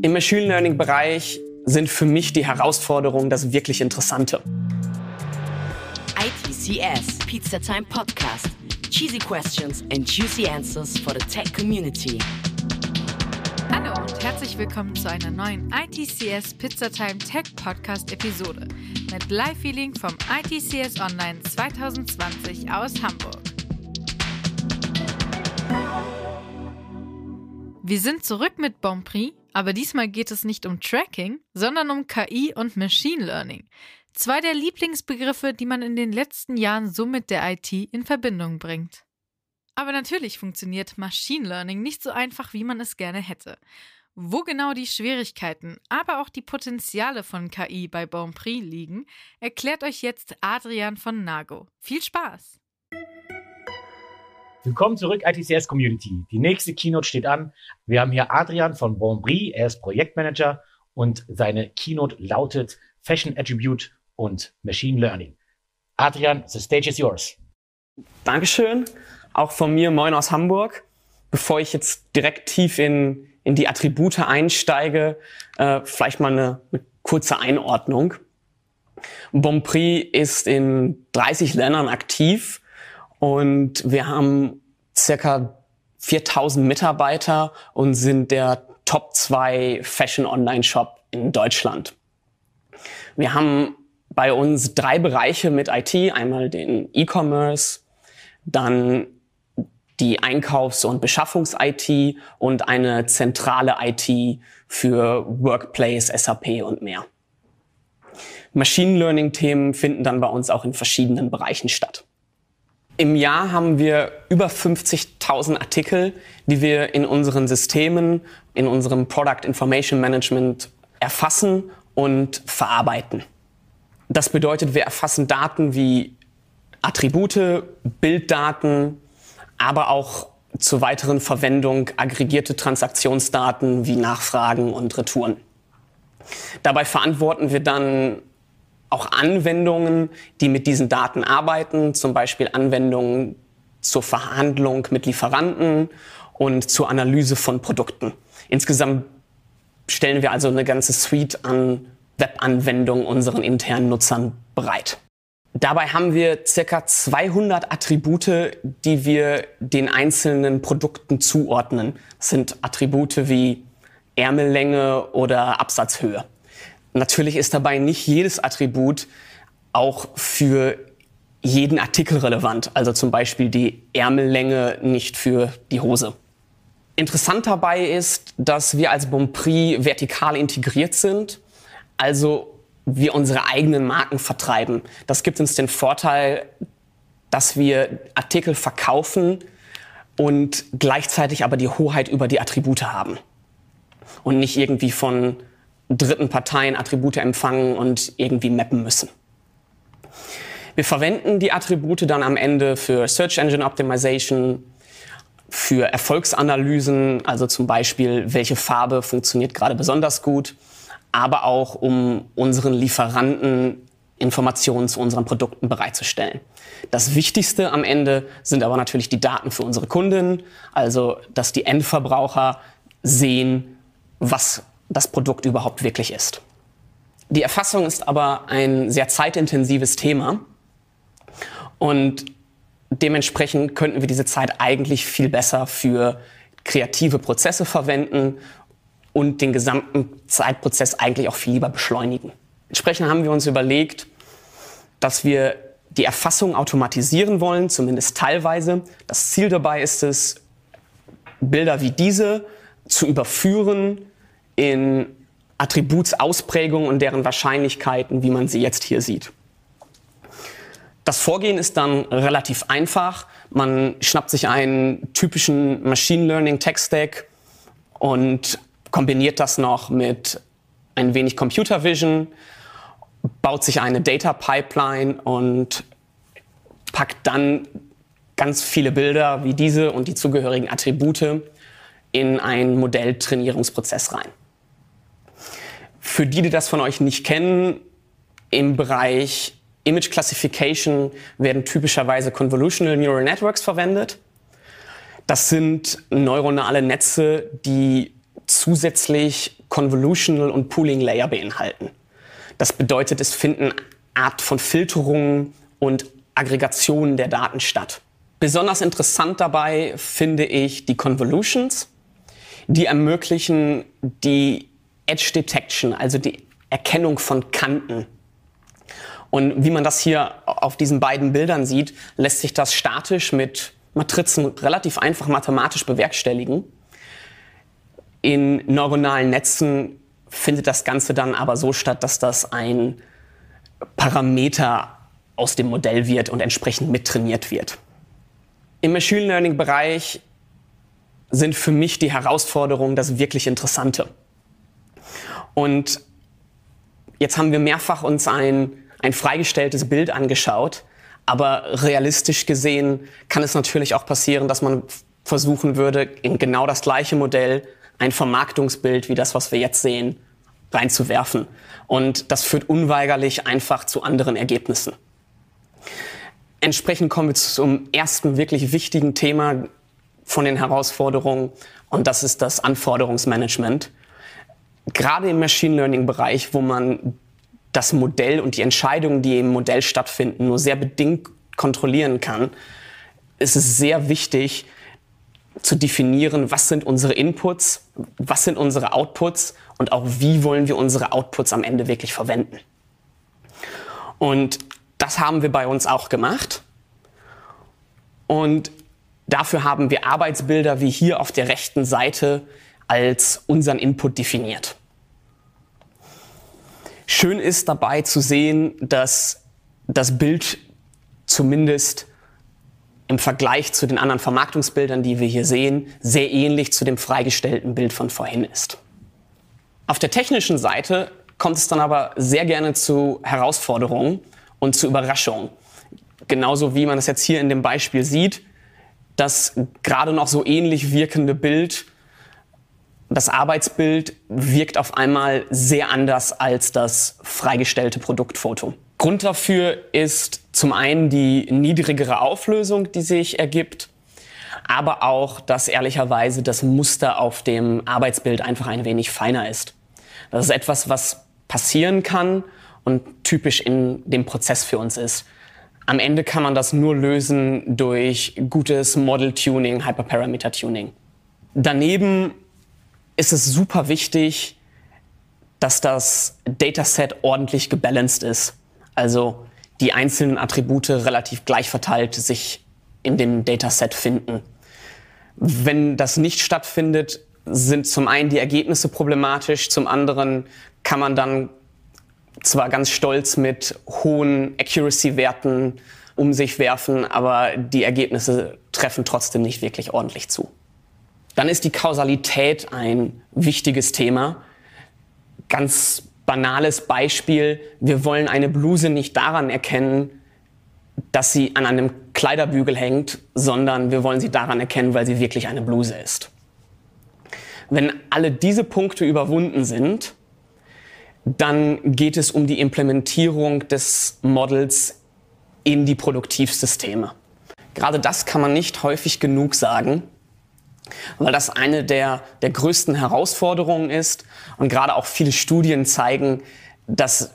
Im Machine Learning-Bereich sind für mich die Herausforderungen das wirklich Interessante. ITCS Pizza Time Podcast. Cheesy questions and juicy answers for the tech community. Hallo und herzlich willkommen zu einer neuen ITCS Pizza Time Tech Podcast Episode mit Live-Feeling vom ITCS Online 2020 aus Hamburg. Wir sind zurück mit Bonprix, aber diesmal geht es nicht um Tracking, sondern um KI und Machine Learning. Zwei der Lieblingsbegriffe, die man in den letzten Jahren so mit der IT in Verbindung bringt. Aber natürlich funktioniert Machine Learning nicht so einfach, wie man es gerne hätte. Wo genau die Schwierigkeiten, aber auch die Potenziale von KI bei Bonprix liegen, erklärt euch jetzt Adrian von Nago. Viel Spaß! Willkommen zurück, ITCS Community. Die nächste Keynote steht an. Wir haben hier Adrian von Bonbri. Er ist Projektmanager und seine Keynote lautet Fashion Attribute und Machine Learning. Adrian, the stage is yours. Dankeschön. Auch von mir moin aus Hamburg. Bevor ich jetzt direkt tief in, in die Attribute einsteige, äh, vielleicht mal eine, eine kurze Einordnung. Bonprix ist in 30 Ländern aktiv und wir haben circa 4000 Mitarbeiter und sind der Top 2 Fashion Online Shop in Deutschland. Wir haben bei uns drei Bereiche mit IT. Einmal den E-Commerce, dann die Einkaufs- und Beschaffungs-IT und eine zentrale IT für Workplace, SAP und mehr. Machine Learning-Themen finden dann bei uns auch in verschiedenen Bereichen statt. Im Jahr haben wir über 50.000 Artikel, die wir in unseren Systemen, in unserem Product Information Management erfassen und verarbeiten. Das bedeutet, wir erfassen Daten wie Attribute, Bilddaten, aber auch zur weiteren Verwendung aggregierte Transaktionsdaten wie Nachfragen und Retouren. Dabei verantworten wir dann auch Anwendungen, die mit diesen Daten arbeiten, zum Beispiel Anwendungen zur Verhandlung mit Lieferanten und zur Analyse von Produkten. Insgesamt stellen wir also eine ganze Suite an Webanwendungen unseren internen Nutzern bereit. Dabei haben wir circa 200 Attribute, die wir den einzelnen Produkten zuordnen. Das sind Attribute wie Ärmellänge oder Absatzhöhe. Natürlich ist dabei nicht jedes Attribut auch für jeden Artikel relevant, also zum Beispiel die Ärmellänge nicht für die Hose. Interessant dabei ist, dass wir als Bonprix vertikal integriert sind, also wir unsere eigenen Marken vertreiben. Das gibt uns den Vorteil, dass wir Artikel verkaufen und gleichzeitig aber die Hoheit über die Attribute haben und nicht irgendwie von dritten Parteien Attribute empfangen und irgendwie mappen müssen. Wir verwenden die Attribute dann am Ende für Search Engine Optimization, für Erfolgsanalysen, also zum Beispiel, welche Farbe funktioniert gerade besonders gut, aber auch um unseren Lieferanten Informationen zu unseren Produkten bereitzustellen. Das Wichtigste am Ende sind aber natürlich die Daten für unsere Kunden, also dass die Endverbraucher sehen, was das Produkt überhaupt wirklich ist. Die Erfassung ist aber ein sehr zeitintensives Thema und dementsprechend könnten wir diese Zeit eigentlich viel besser für kreative Prozesse verwenden und den gesamten Zeitprozess eigentlich auch viel lieber beschleunigen. Entsprechend haben wir uns überlegt, dass wir die Erfassung automatisieren wollen, zumindest teilweise. Das Ziel dabei ist es, Bilder wie diese zu überführen in Attributsausprägungen und deren Wahrscheinlichkeiten, wie man sie jetzt hier sieht. Das Vorgehen ist dann relativ einfach. Man schnappt sich einen typischen Machine Learning Tech Stack und kombiniert das noch mit ein wenig Computer Vision, baut sich eine Data Pipeline und packt dann ganz viele Bilder wie diese und die zugehörigen Attribute in einen Modelltrainierungsprozess rein. Für die, die das von euch nicht kennen, im Bereich Image Classification werden typischerweise Convolutional Neural Networks verwendet. Das sind neuronale Netze, die zusätzlich Convolutional und Pooling Layer beinhalten. Das bedeutet, es finden Art von Filterungen und Aggregationen der Daten statt. Besonders interessant dabei finde ich die Convolutions. Die ermöglichen die Edge Detection, also die Erkennung von Kanten. Und wie man das hier auf diesen beiden Bildern sieht, lässt sich das statisch mit Matrizen relativ einfach mathematisch bewerkstelligen. In neuronalen Netzen findet das Ganze dann aber so statt, dass das ein Parameter aus dem Modell wird und entsprechend mittrainiert wird. Im Machine Learning Bereich sind für mich die Herausforderungen das wirklich Interessante. Und jetzt haben wir mehrfach uns ein, ein freigestelltes Bild angeschaut, aber realistisch gesehen kann es natürlich auch passieren, dass man versuchen würde, in genau das gleiche Modell ein Vermarktungsbild wie das, was wir jetzt sehen, reinzuwerfen. Und das führt unweigerlich einfach zu anderen Ergebnissen. Entsprechend kommen wir zum ersten wirklich wichtigen Thema von den Herausforderungen und das ist das Anforderungsmanagement. Gerade im Machine Learning Bereich, wo man das Modell und die Entscheidungen, die im Modell stattfinden, nur sehr bedingt kontrollieren kann, ist es sehr wichtig zu definieren, was sind unsere Inputs, was sind unsere Outputs und auch wie wollen wir unsere Outputs am Ende wirklich verwenden. Und das haben wir bei uns auch gemacht. Und dafür haben wir Arbeitsbilder wie hier auf der rechten Seite als unseren Input definiert. Schön ist dabei zu sehen, dass das Bild zumindest im Vergleich zu den anderen Vermarktungsbildern, die wir hier sehen, sehr ähnlich zu dem freigestellten Bild von vorhin ist. Auf der technischen Seite kommt es dann aber sehr gerne zu Herausforderungen und zu Überraschungen. Genauso wie man es jetzt hier in dem Beispiel sieht, das gerade noch so ähnlich wirkende Bild, das Arbeitsbild wirkt auf einmal sehr anders als das freigestellte Produktfoto. Grund dafür ist zum einen die niedrigere Auflösung, die sich ergibt, aber auch, dass ehrlicherweise das Muster auf dem Arbeitsbild einfach ein wenig feiner ist. Das ist etwas, was passieren kann und typisch in dem Prozess für uns ist. Am Ende kann man das nur lösen durch gutes Model Tuning, Hyperparameter Tuning. Daneben ist es super wichtig, dass das Dataset ordentlich gebalanced ist. Also die einzelnen Attribute relativ gleich verteilt sich in dem Dataset finden. Wenn das nicht stattfindet, sind zum einen die Ergebnisse problematisch, zum anderen kann man dann zwar ganz stolz mit hohen Accuracy-Werten um sich werfen, aber die Ergebnisse treffen trotzdem nicht wirklich ordentlich zu. Dann ist die Kausalität ein wichtiges Thema. Ganz banales Beispiel. Wir wollen eine Bluse nicht daran erkennen, dass sie an einem Kleiderbügel hängt, sondern wir wollen sie daran erkennen, weil sie wirklich eine Bluse ist. Wenn alle diese Punkte überwunden sind, dann geht es um die Implementierung des Models in die Produktivsysteme. Gerade das kann man nicht häufig genug sagen, weil das eine der, der größten Herausforderungen ist und gerade auch viele Studien zeigen, dass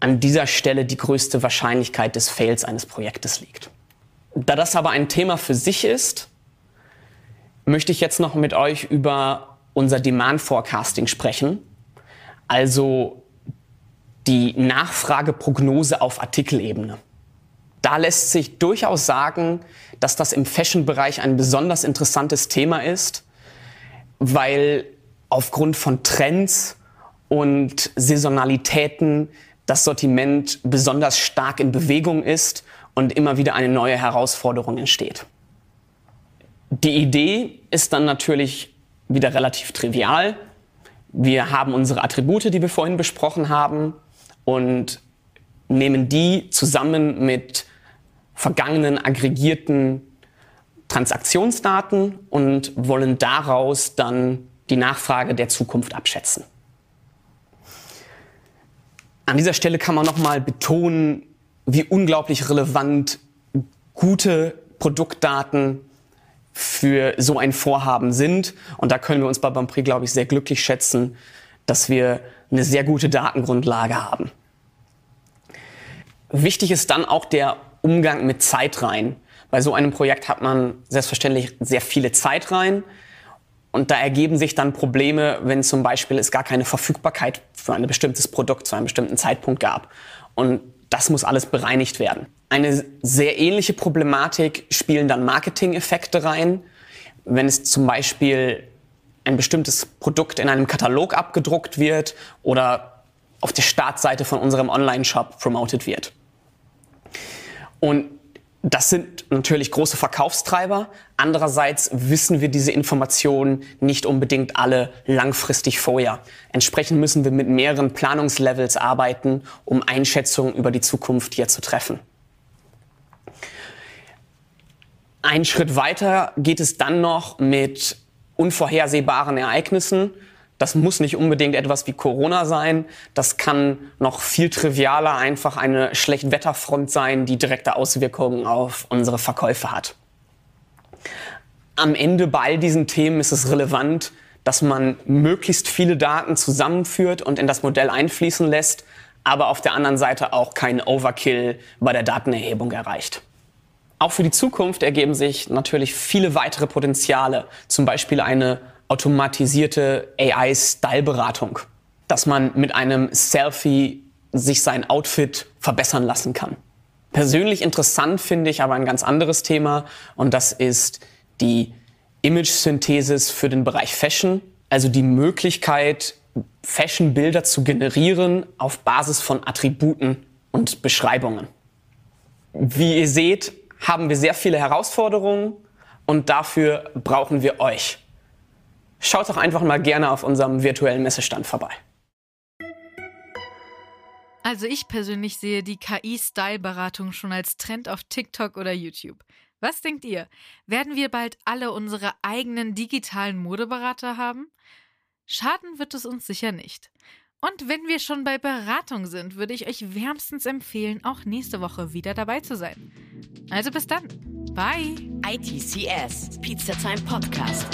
an dieser Stelle die größte Wahrscheinlichkeit des Fails eines Projektes liegt. Da das aber ein Thema für sich ist, möchte ich jetzt noch mit euch über unser Demand Forecasting sprechen also die Nachfrageprognose auf Artikelebene. Da lässt sich durchaus sagen, dass das im Fashion-Bereich ein besonders interessantes Thema ist, weil aufgrund von Trends und Saisonalitäten das Sortiment besonders stark in Bewegung ist und immer wieder eine neue Herausforderung entsteht. Die Idee ist dann natürlich wieder relativ trivial. Wir haben unsere Attribute, die wir vorhin besprochen haben, und nehmen die zusammen mit vergangenen aggregierten Transaktionsdaten und wollen daraus dann die Nachfrage der Zukunft abschätzen. An dieser Stelle kann man nochmal betonen, wie unglaublich relevant gute Produktdaten für so ein Vorhaben sind. Und da können wir uns bei Bonprix, glaube ich, sehr glücklich schätzen, dass wir eine sehr gute Datengrundlage haben. Wichtig ist dann auch der Umgang mit Zeitreihen. Bei so einem Projekt hat man selbstverständlich sehr viele Zeitreihen. Und da ergeben sich dann Probleme, wenn zum Beispiel es gar keine Verfügbarkeit für ein bestimmtes Produkt zu einem bestimmten Zeitpunkt gab. Und das muss alles bereinigt werden. Eine sehr ähnliche Problematik spielen dann Marketing-Effekte rein. Wenn es zum Beispiel ein bestimmtes Produkt in einem Katalog abgedruckt wird oder auf der Startseite von unserem Online-Shop promoted wird. Und das sind natürlich große Verkaufstreiber. Andererseits wissen wir diese Informationen nicht unbedingt alle langfristig vorher. Entsprechend müssen wir mit mehreren Planungslevels arbeiten, um Einschätzungen über die Zukunft hier zu treffen. Ein Schritt weiter geht es dann noch mit unvorhersehbaren Ereignissen. Das muss nicht unbedingt etwas wie Corona sein. Das kann noch viel trivialer einfach eine Schlechtwetterfront sein, die direkte Auswirkungen auf unsere Verkäufe hat. Am Ende bei all diesen Themen ist es relevant, dass man möglichst viele Daten zusammenführt und in das Modell einfließen lässt, aber auf der anderen Seite auch keinen Overkill bei der Datenerhebung erreicht. Auch für die Zukunft ergeben sich natürlich viele weitere Potenziale, zum Beispiel eine automatisierte AI-Style-Beratung, dass man mit einem Selfie sich sein Outfit verbessern lassen kann. Persönlich interessant finde ich aber ein ganz anderes Thema und das ist die Image-Synthesis für den Bereich Fashion, also die Möglichkeit, Fashion-Bilder zu generieren auf Basis von Attributen und Beschreibungen. Wie ihr seht, haben wir sehr viele Herausforderungen und dafür brauchen wir euch. Schaut doch einfach mal gerne auf unserem virtuellen Messestand vorbei. Also ich persönlich sehe die KI-Style-Beratung schon als Trend auf TikTok oder YouTube. Was denkt ihr? Werden wir bald alle unsere eigenen digitalen Modeberater haben? Schaden wird es uns sicher nicht. Und wenn wir schon bei Beratung sind, würde ich euch wärmstens empfehlen, auch nächste Woche wieder dabei zu sein. Also bis dann. Bye. ITCS, Pizza Time Podcast.